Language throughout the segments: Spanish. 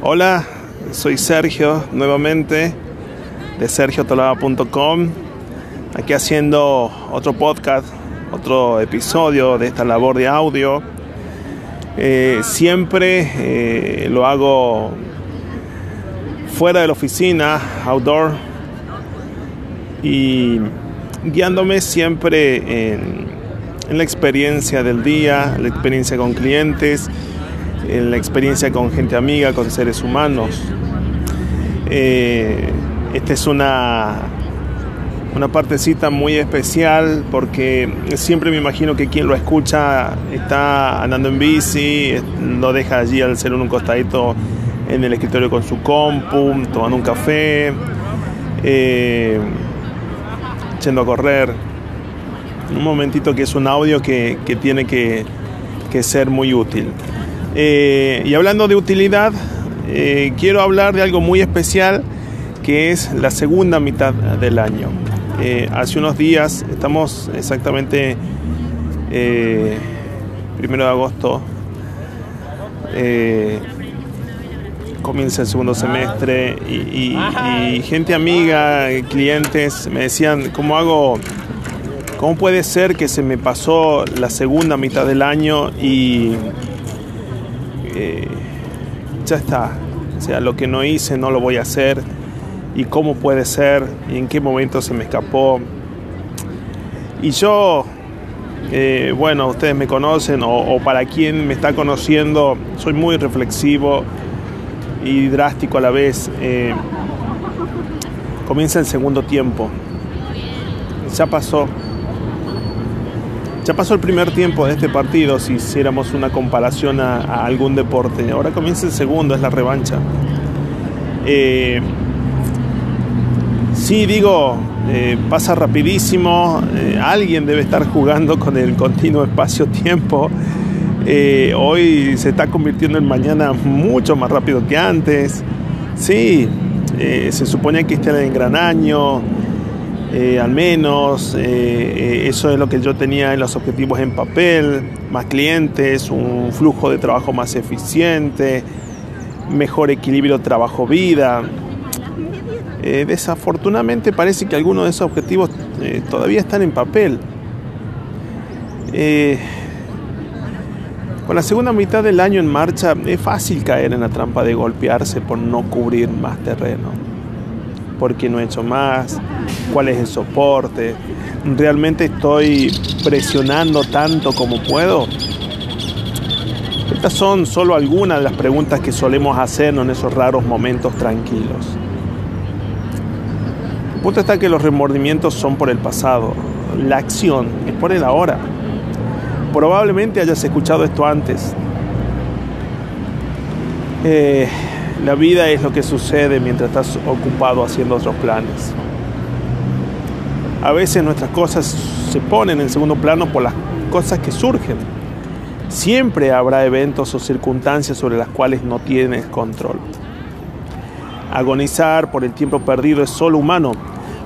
Hola, soy Sergio nuevamente de sergiotolaba.com, aquí haciendo otro podcast, otro episodio de esta labor de audio. Eh, siempre eh, lo hago fuera de la oficina, outdoor, y guiándome siempre en, en la experiencia del día, la experiencia con clientes, en la experiencia con gente amiga, con seres humanos. Eh, esta es una, una partecita muy especial porque siempre me imagino que quien lo escucha está andando en bici, lo deja allí al ser un costadito en el escritorio con su compu, tomando un café, eh, yendo a correr. Un momentito que es un audio que, que tiene que, que ser muy útil. Eh, y hablando de utilidad, eh, quiero hablar de algo muy especial que es la segunda mitad del año. Eh, hace unos días, estamos exactamente primero de agosto, comienza el segundo semestre y, y, gente amiga, clientes me decían, ¿cómo hago? ¿Cómo puede ser que se me pasó la segunda mitad del año y ya está. O sea, lo que no hice no lo voy a hacer. Y cómo puede ser y en qué momento se me escapó. Y yo, eh, bueno, ustedes me conocen o, para quien me está conociendo, soy muy reflexivo y drástico a la vez. Eh, comienza el segundo tiempo. Ya pasó ya pasó el primer tiempo de este partido, si hiciéramos una comparación a, algún deporte. Ahora comienza el segundo, es la revancha. Eh, sí, digo, eh, pasa rapidísimo. Eh, alguien debe estar jugando con el continuo espacio-tiempo. hoy se está convirtiendo en mañana mucho más rápido que antes. Sí, se supone que era el gran año eh, al menos, eh, eh, eso es lo que yo tenía en los objetivos en papel, más clientes, un flujo de trabajo más eficiente, mejor equilibrio trabajo-vida. desafortunadamente parece que algunos de esos objetivos todavía están en papel. con la segunda mitad del año en marcha es fácil caer en la trampa de golpearse por no cubrir más terreno, porque no he hecho más, cuál es el soporte, realmente estoy presionando tanto como puedo. Estas son solo algunas de las preguntas que solemos hacernos en esos raros momentos tranquilos. El punto está que los remordimientos son por el pasado, la acción es por el ahora. Probablemente hayas escuchado esto antes. Eh, la vida es lo que sucede mientras estás ocupado haciendo otros planes. A veces nuestras cosas se ponen en segundo plano por las cosas que surgen. Siempre habrá eventos o circunstancias sobre las cuales no tienes control. Agonizar por el tiempo perdido es solo humano.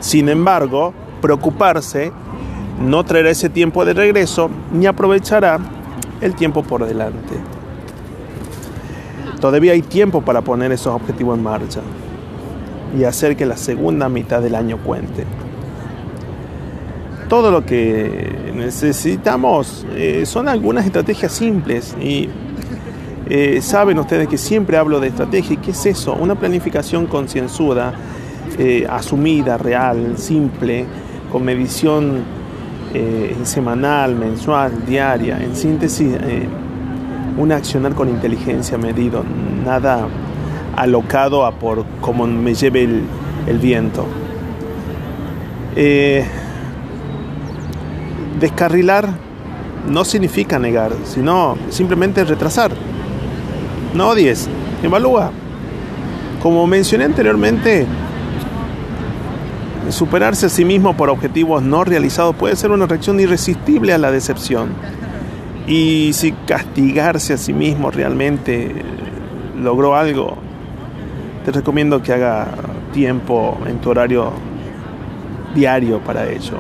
Sin embargo, preocuparse no traerá ese tiempo de regreso ni aprovechará el tiempo por delante. Todavía hay tiempo para poner esos objetivos en marcha y hacer que la segunda mitad del año cuente todo lo que necesitamos eh, son algunas estrategias simples y eh, saben ustedes que siempre hablo de estrategia. ¿Qué es eso? Una planificación concienzuda, eh, asumida, real, simple, con medición semanal, mensual, diaria. En síntesis, un accionar con inteligencia medido, nada alocado a por como me lleve el, el viento. Descarrilar no significa negar, sino simplemente retrasar. No odies, evalúa. Como mencioné anteriormente, superarse a sí mismo por objetivos no realizados puede ser una reacción irresistible a la decepción. Y si castigarse a sí mismo realmente logró algo, te recomiendo que haga tiempo en tu horario diario para ello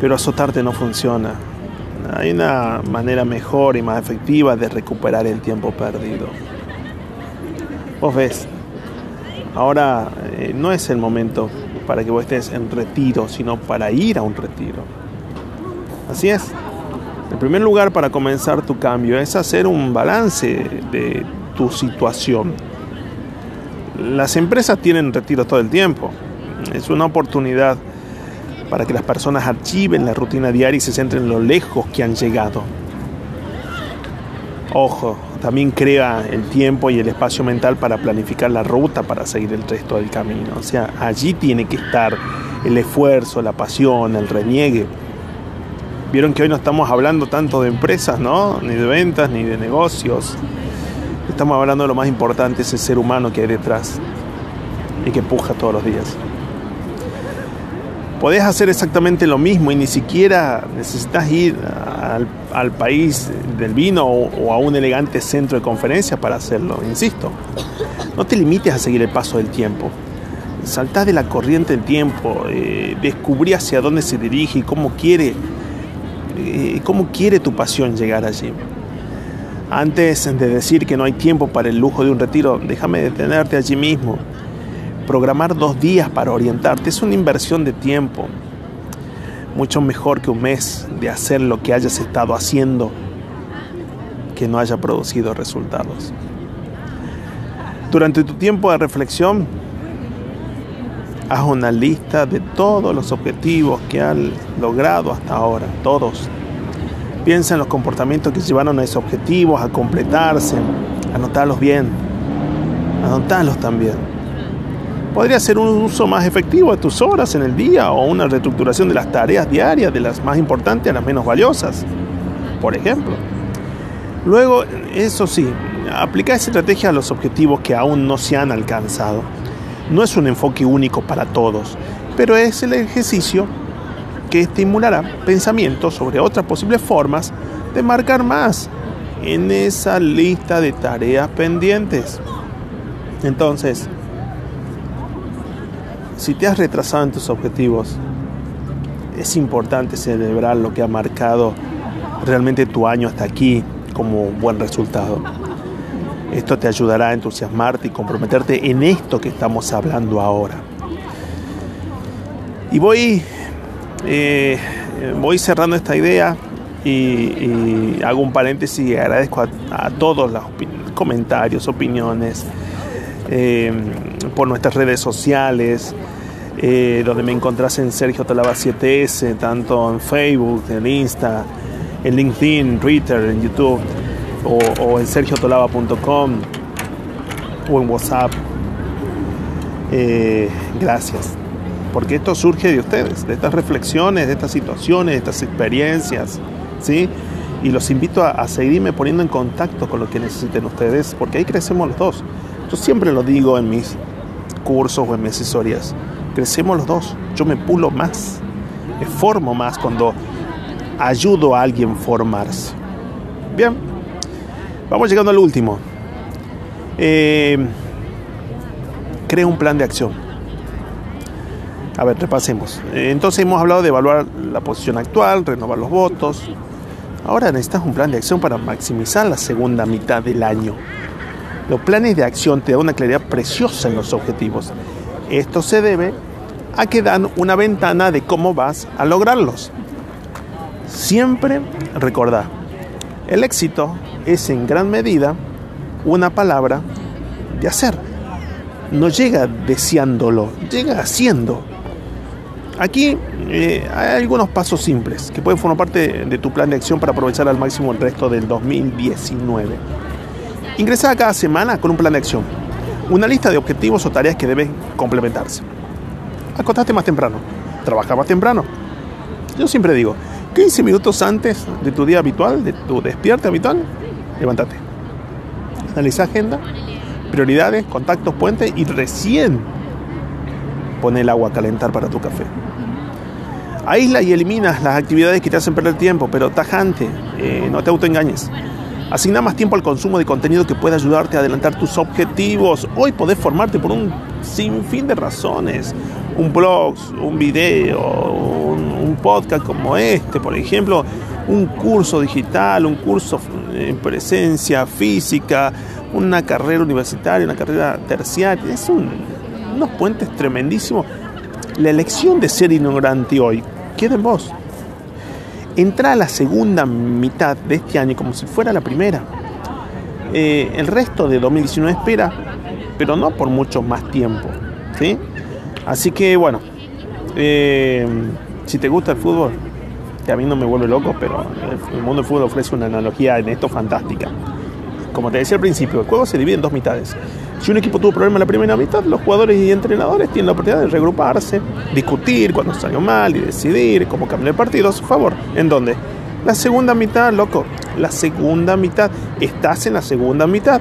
pero azotarte no funciona. Hay una manera mejor y más efectiva de recuperar el tiempo perdido. Vos ves, ahora eh, no es el momento para que vos estés en retiro, sino para ir a un retiro. Así es. El primer lugar para comenzar tu cambio es hacer un balance de tu situación. Las empresas tienen retiro todo el tiempo. Es una oportunidad para que las personas archiven la rutina diaria y se centren en lo lejos que han llegado. Ojo, también crea el tiempo y el espacio mental para planificar la ruta para seguir el resto del camino. O sea, allí tiene que estar el esfuerzo, la pasión, el reniegue. Vieron que hoy no estamos hablando tanto de empresas, ¿no? Ni de ventas, ni de negocios. Estamos hablando de lo más importante, ese ser humano que hay detrás y que puja todos los días. Podés hacer exactamente lo mismo y ni siquiera necesitas ir al, país del vino o, a un elegante centro de conferencias para hacerlo, insisto. No te limites a seguir el paso del tiempo. Saltá de la corriente del tiempo, eh, descubrí hacia dónde se dirige y cómo quiere, cómo quiere tu pasión llegar allí. Antes de decir que no hay tiempo para el lujo de un retiro, déjame detenerte allí mismo Programar dos días para orientarte es una inversión de tiempo. Mucho mejor que un mes de hacer lo que hayas estado haciendo que no haya producido resultados. Durante tu tiempo de reflexión, haz una lista de todos los objetivos que han logrado hasta ahora, todos. Piensa en los comportamientos que llevaron a esos objetivos a completarse, anotarlos bien, anotarlos también podría ser un uso más efectivo de tus horas en el día o una reestructuración de las tareas diarias, de las más importantes a las menos valiosas, por ejemplo. Luego, eso sí, aplica esa estrategia a los objetivos que aún no se han alcanzado. No es un enfoque único para todos, pero es el ejercicio que estimulará pensamientos sobre otras posibles formas de marcar más en esa lista de tareas pendientes. Entonces, si te has retrasado en tus objetivos, es importante celebrar lo que ha marcado realmente tu año hasta aquí como buen resultado. Esto te ayudará a entusiasmarte y comprometerte en esto que estamos hablando ahora. Y voy, eh, voy cerrando esta idea y, hago un paréntesis y agradezco a, todos los comentarios, opiniones, eh, por nuestras redes sociales, eh, donde me encontrás en Sergio Talaba 7S, tanto en Facebook, en Insta, en LinkedIn, Twitter, en YouTube, o, en sergiotolaba.com o en WhatsApp. Eh, gracias, porque esto surge de ustedes, de estas reflexiones, de estas situaciones, de estas experiencias, ¿sí? Y los invito a, a seguirme poniendo en contacto con lo que necesiten ustedes, porque ahí crecemos los dos. Yo siempre lo digo en mis cursos o en mis asesorías. Crecemos los dos. Yo me pulo más. Me formo más cuando ayudo a alguien a formarse. Bien. Vamos llegando al último. Eh, crea un plan de acción. A ver, repasemos. Entonces hemos hablado de evaluar la posición actual, renovar los votos. Ahora necesitas un plan de acción para maximizar la segunda mitad del año. Los planes de acción te dan una claridad preciosa en los objetivos. Esto se debe a que dan una ventana de cómo vas a lograrlos. Siempre recordar, el éxito es en gran medida una palabra de hacer. No llega deseándolo, llega haciendo. Aquí eh, hay algunos pasos simples que pueden formar parte de tu plan de acción para aprovechar al máximo el resto del 2019. Ingresa cada semana con un plan de acción, una lista de objetivos o tareas que deben complementarse. Acostaste más temprano, trabaja más temprano. Yo siempre digo, 15 minutos antes de tu día habitual, de tu despierte habitual, levántate. Analiza agenda, prioridades, contactos, puentes y recién pone el agua a calentar para tu café. Aísla y eliminas las actividades que te hacen perder tiempo, pero tajante, eh, no te autoengañes. Asigna más tiempo al consumo de contenido que pueda ayudarte a adelantar tus objetivos. Hoy podés formarte por un sinfín de razones. Un blog, un video, un, podcast como este, por ejemplo, un curso digital, un curso en presencia física, una carrera universitaria, una carrera terciaria. Es un, unos puentes tremendísimos. La elección de ser ignorante hoy queda en vos. Entra a la segunda mitad de este año como si fuera la primera. Eh, el resto de 2019 espera, pero no por mucho más tiempo. ¿sí? Así que bueno, eh, si te gusta el fútbol, que a mí no me vuelve loco, pero el mundo del fútbol ofrece una analogía en esto fantástica. Como te decía al principio, el juego se divide en dos mitades. Si un equipo tuvo problemas en la primera mitad, los jugadores y entrenadores tienen la oportunidad de regruparse, discutir cuando salió mal y decidir cómo cambiar el partido a su favor. ¿En dónde? La segunda mitad, loco. La segunda mitad. Estás en la segunda mitad.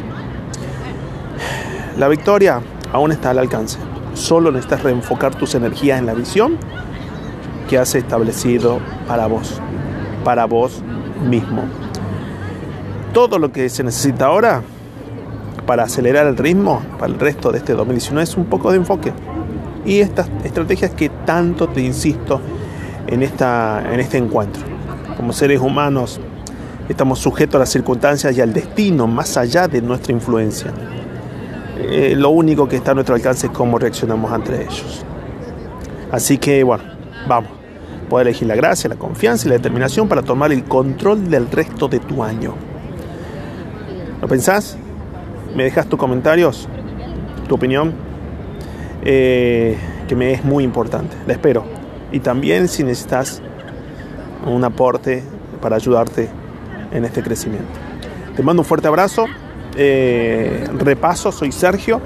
La victoria aún está al alcance. Solo necesitas reenfocar tus energías en la visión que has establecido para vos. Para vos mismo. Todo lo que se necesita ahora para acelerar el ritmo para el resto de este 2019 es un poco de enfoque. Y estas estrategias que tanto te insisto en, esta, en este encuentro. Como seres humanos estamos sujetos a las circunstancias y al destino más allá de nuestra influencia. Eh, lo único que está a nuestro alcance es cómo reaccionamos ante ellos. Así que bueno, vamos. Puedes elegir la gracia, la confianza y la determinación para tomar el control del resto de tu año. ¿Lo pensás? me dejas tus comentarios, tu opinión, eh, que me es muy importante. La espero. Y también si necesitas un aporte para ayudarte en este crecimiento. Te mando un fuerte abrazo. Eh, repaso, soy Sergio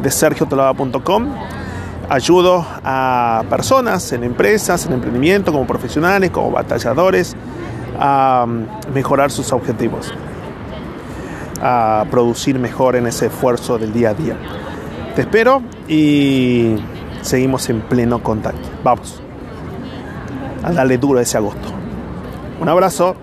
de sergiotolaba.com. Ayudo a personas en empresas, en emprendimiento, como profesionales, como batalladores, a mejorar sus objetivos a producir mejor en ese esfuerzo del día a día. Te espero y seguimos en pleno contacto. Vamos a darle duro ese agosto. Un abrazo.